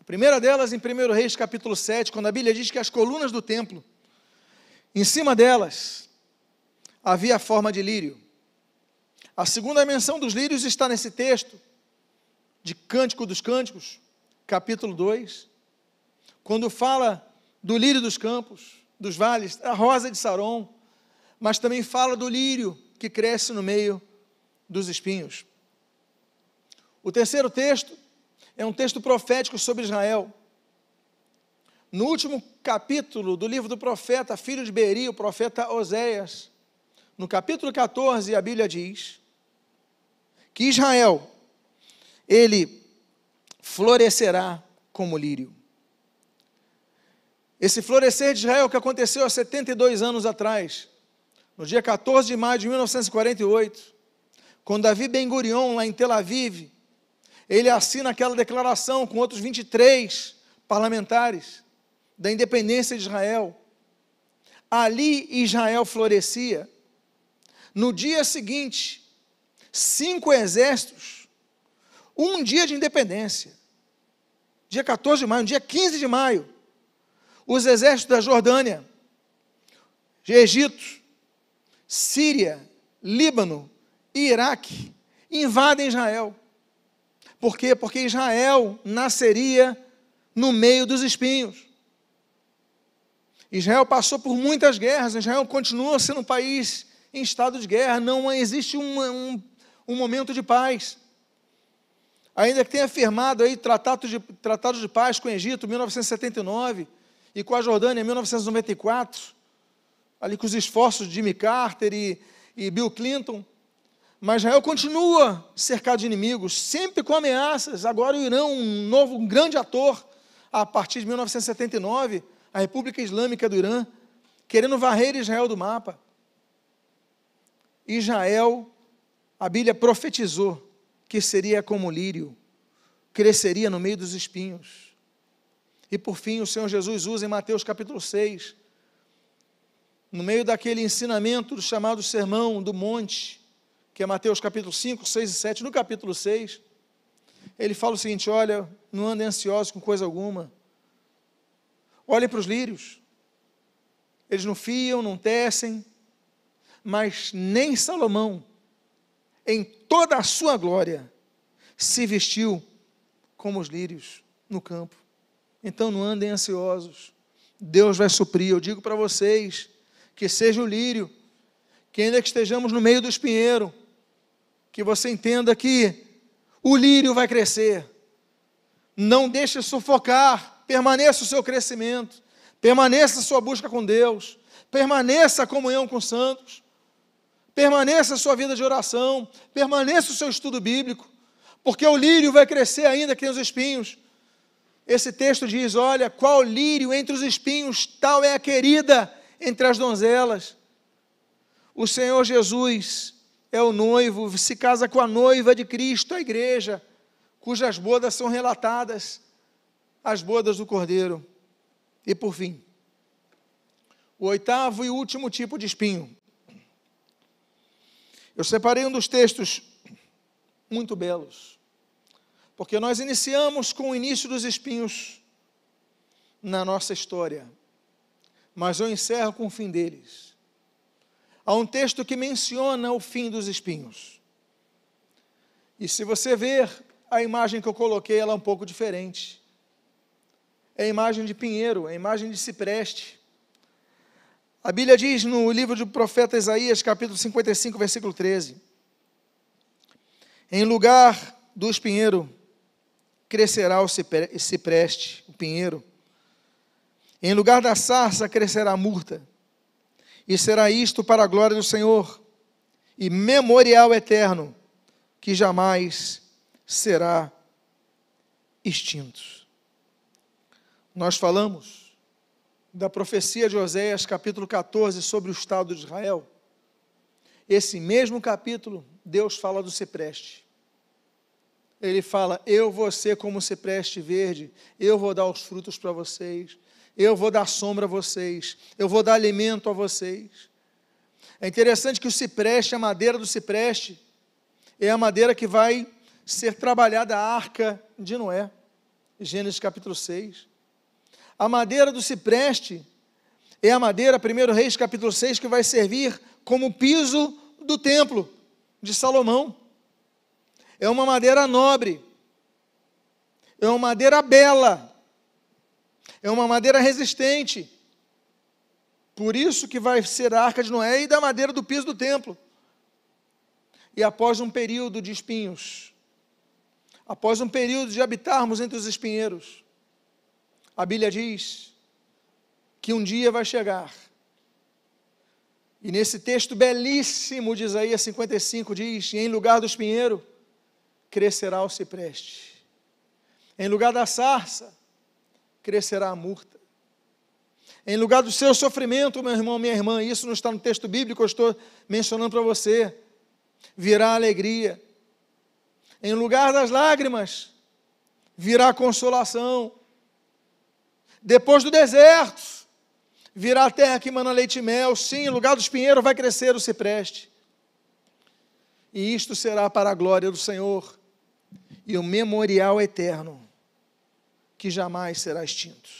A primeira delas em 1 Reis capítulo 7, quando a Bíblia diz que as colunas do templo, em cima delas, havia a forma de lírio. A segunda menção dos lírios está nesse texto, de Cântico dos Cânticos, capítulo 2, quando fala do lírio dos campos, dos vales, a rosa de Saron, mas também fala do lírio que cresce no meio dos espinhos. O terceiro texto é um texto profético sobre Israel. No último capítulo do livro do profeta, filho de Beri, o profeta Oséias, no capítulo 14, a Bíblia diz que Israel, ele florescerá como lírio. Esse florescer de Israel que aconteceu há 72 anos atrás, no dia 14 de maio de 1948, quando Davi Ben Gurion, lá em Tel Aviv, ele assina aquela declaração com outros 23 parlamentares da independência de Israel. Ali Israel florescia. No dia seguinte, cinco exércitos, um dia de independência, dia 14 de maio, dia 15 de maio, os exércitos da Jordânia, Egito, Síria, Líbano e Iraque invadem Israel. Por quê? Porque Israel nasceria no meio dos espinhos. Israel passou por muitas guerras, Israel continua sendo um país em estado de guerra, não existe um, um, um momento de paz. Ainda que tenha firmado aí tratado de, tratado de paz com o Egito em 1979 e com a Jordânia em 1994, ali com os esforços de Jimmy Carter e, e Bill Clinton, mas Israel continua cercado de inimigos, sempre com ameaças. Agora o Irã, um novo, um grande ator, a partir de 1979, a República Islâmica do Irã, querendo varrer Israel do mapa. Israel, a Bíblia profetizou que seria como lírio, cresceria no meio dos espinhos. E por fim, o Senhor Jesus usa em Mateus capítulo 6, no meio daquele ensinamento do chamado Sermão do Monte, que é Mateus capítulo 5, 6 e 7, no capítulo 6, ele fala o seguinte: olha, não andem ansiosos com coisa alguma. Olhem para os lírios. Eles não fiam, não tecem, mas nem Salomão, em toda a sua glória, se vestiu como os lírios no campo. Então não andem ansiosos. Deus vai suprir. Eu digo para vocês que seja o lírio, que ainda que estejamos no meio do espinheiro, que você entenda que o lírio vai crescer. Não deixe sufocar, permaneça o seu crescimento, permaneça a sua busca com Deus, permaneça a comunhão com os santos, permaneça a sua vida de oração, permaneça o seu estudo bíblico, porque o lírio vai crescer ainda que tem os espinhos. Esse texto diz: Olha, qual lírio entre os espinhos, tal é a querida entre as donzelas. O Senhor Jesus é o noivo, se casa com a noiva de Cristo, a igreja, cujas bodas são relatadas, as bodas do Cordeiro. E por fim, o oitavo e último tipo de espinho. Eu separei um dos textos muito belos, porque nós iniciamos com o início dos espinhos na nossa história, mas eu encerro com o fim deles há um texto que menciona o fim dos espinhos. E se você ver a imagem que eu coloquei, ela é um pouco diferente. É a imagem de pinheiro, é a imagem de cipreste. A Bíblia diz no livro do profeta Isaías, capítulo 55, versículo 13: Em lugar do espinheiro crescerá o cipreste, o pinheiro. Em lugar da sarça crescerá a murta e será isto para a glória do Senhor e memorial eterno que jamais será extinto. Nós falamos da profecia de Oséias, capítulo 14, sobre o estado de Israel. Esse mesmo capítulo, Deus fala do cipreste. Ele fala: Eu vou ser como cipreste verde, eu vou dar os frutos para vocês, eu vou dar sombra a vocês, eu vou dar alimento a vocês. É interessante que o cipreste, a madeira do cipreste, é a madeira que vai ser trabalhada a arca de Noé, Gênesis capítulo 6. A madeira do cipreste é a madeira, 1 Reis capítulo 6, que vai servir como piso do templo. de Salomão. É uma madeira nobre. É uma madeira bela. É uma madeira resistente. Por isso que vai ser a arca de Noé e da madeira do piso do templo. E após um período de espinhos, após um período de habitarmos entre os espinheiros, a Bíblia diz que um dia vai chegar. E nesse texto belíssimo de Isaías 55 diz: em lugar do espinheiro crescerá o cipreste, em lugar da sarça crescerá a murta. Em lugar do seu sofrimento, meu irmão, minha irmã, isso não está no texto bíblico, eu estou mencionando para você, virá alegria. Em lugar das lágrimas, virá consolação. Depois do deserto, virá a terra que mana leite e mel. Sim, em lugar do espinheiro vai crescer o cipreste. E isto será para a glória do Senhor e o memorial eterno, que jamais será extinto.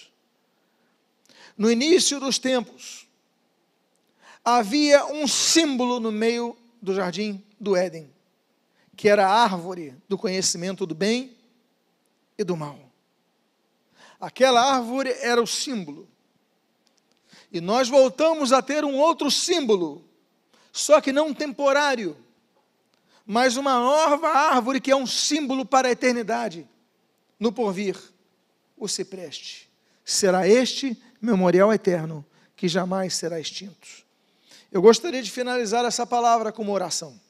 No início dos tempos, havia um símbolo no meio do jardim do Éden, que era a árvore do conhecimento do bem e do mal. Aquela árvore era o símbolo. E nós voltamos a ter um outro símbolo, só que não temporário, mas uma nova árvore que é um símbolo para a eternidade, no porvir, o cipreste. Será este memorial eterno que jamais será extinto. Eu gostaria de finalizar essa palavra com uma oração.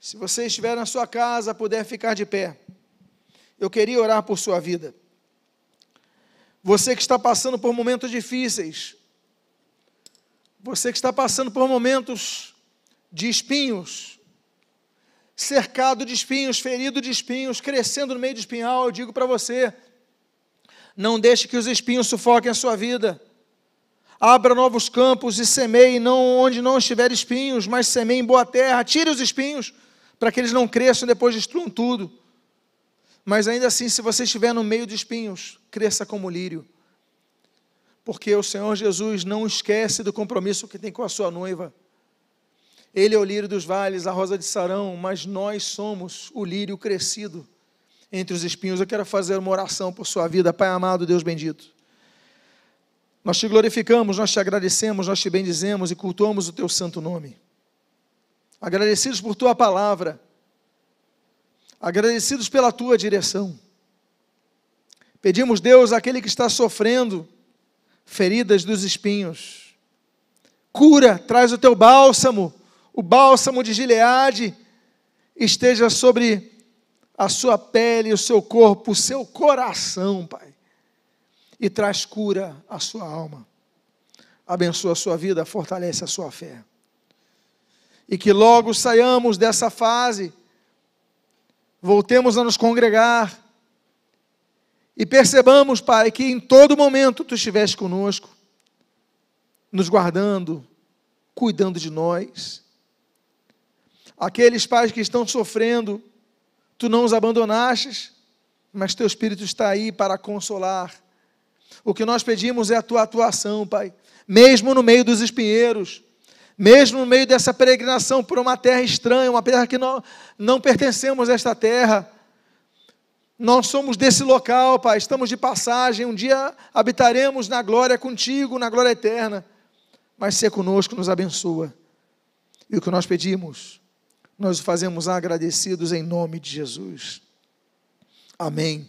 Se você estiver na sua casa, puder ficar de pé, eu queria orar por sua vida. Você que está passando por momentos difíceis, você que está passando por momentos de espinhos, cercado de espinhos, ferido de espinhos, crescendo no meio de espinhal, eu digo para você: não deixe que os espinhos sufoquem a sua vida. Abra novos campos e semeie não onde não estiver espinhos, mas semeie em boa terra. Tire os espinhos para que eles não cresçam depois destruam tudo. Mas ainda assim, se você estiver no meio de espinhos, cresça como lírio. Porque o Senhor Jesus não esquece do compromisso que tem com a sua noiva. Ele é o lírio dos vales, a rosa de Sarão, mas nós somos o lírio crescido entre os espinhos. Eu quero fazer uma oração por sua vida, Pai amado, Deus bendito. Nós te glorificamos, nós te agradecemos, nós te bendizemos e cultuamos o teu santo nome. Agradecidos por tua palavra agradecidos pela tua direção. Pedimos, Deus, aquele que está sofrendo feridas dos espinhos, cura, traz o teu bálsamo, o bálsamo de Gileade, esteja sobre a sua pele, o seu corpo, o seu coração, Pai, e traz cura à sua alma. Abençoa a sua vida, fortalece a sua fé. E que logo saiamos dessa fase voltemos a nos congregar e percebamos, Pai, que em todo momento Tu estiveste conosco, nos guardando, cuidando de nós. Aqueles pais que estão sofrendo, Tu não os abandonastes, mas Teu Espírito está aí para consolar. O que nós pedimos é a Tua atuação, Pai, mesmo no meio dos espinheiros mesmo no meio dessa peregrinação por uma terra estranha, uma terra que não, não pertencemos a esta terra, nós somos desse local, Pai, estamos de passagem, um dia habitaremos na glória contigo, na glória eterna, mas ser conosco nos abençoa. E o que nós pedimos, nós o fazemos agradecidos em nome de Jesus. Amém.